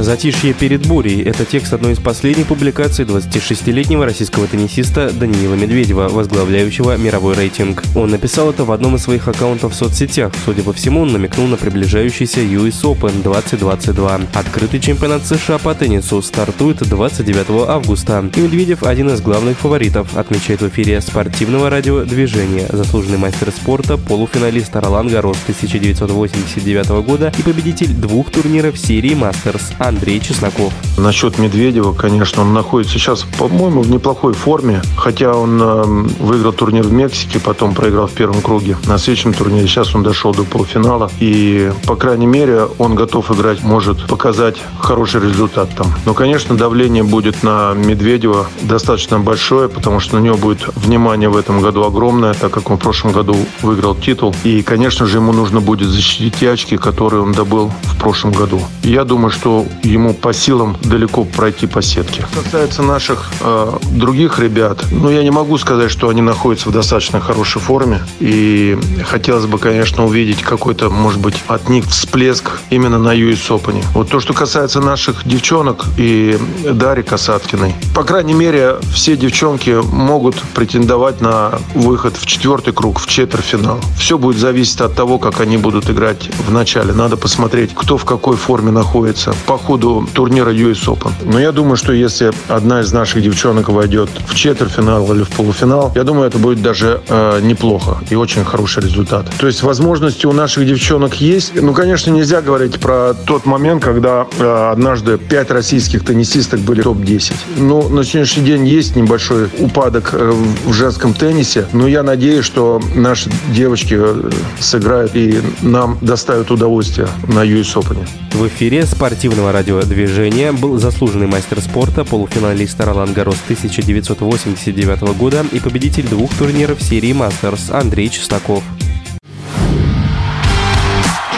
Затишье перед бурей – это текст одной из последних публикаций 26-летнего российского теннисиста Даниила Медведева, возглавляющего мировой рейтинг. Он написал это в одном из своих аккаунтов в соцсетях. Судя по всему, он намекнул на приближающийся US Open 2022. Открытый чемпионат США по теннису стартует 29 августа. И Медведев – один из главных фаворитов, отмечает в эфире спортивного радиодвижения заслуженный мастер спорта, полуфиналист Ролан Гарос 1989 года и победитель двух турниров серии Мастерс – Андрей Чесноков. Насчет Медведева, конечно, он находится сейчас, по-моему, в неплохой форме. Хотя он э, выиграл турнир в Мексике, потом проиграл в первом круге. На следующем турнире сейчас он дошел до полуфинала. И, по крайней мере, он готов играть, может показать хороший результат там. Но, конечно, давление будет на Медведева достаточно большое, потому что на него будет внимание в этом году огромное, так как он в прошлом году выиграл титул. И, конечно же, ему нужно будет защитить те очки, которые он добыл в прошлом году. Я думаю, что ему по силам далеко пройти по сетке. Что касается наших э, других ребят, ну, я не могу сказать, что они находятся в достаточно хорошей форме. И хотелось бы, конечно, увидеть какой-то, может быть, от них всплеск именно на US Open. Вот то, что касается наших девчонок и Дарьи Касаткиной. По крайней мере, все девчонки могут претендовать на выход в четвертый круг, в четвертьфинал. Все будет зависеть от того, как они будут играть в начале. Надо посмотреть, кто в какой форме находится. По ходу турнира US Open. Но я думаю, что если одна из наших девчонок войдет в четвертьфинал или в полуфинал, я думаю, это будет даже э, неплохо и очень хороший результат. То есть возможности у наших девчонок есть. Ну, конечно, нельзя говорить про тот момент, когда э, однажды пять российских теннисисток были топ-10. Но на сегодняшний день есть небольшой упадок э, в женском теннисе, но я надеюсь, что наши девочки э, сыграют и нам доставят удовольствие на US Open. В эфире спортивного радиодвижения был заслуженный мастер спорта, полуфиналист Ролан Гарос 1989 года и победитель двух турниров серии Мастерс Андрей Чесноков.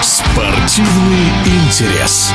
Спортивный интерес.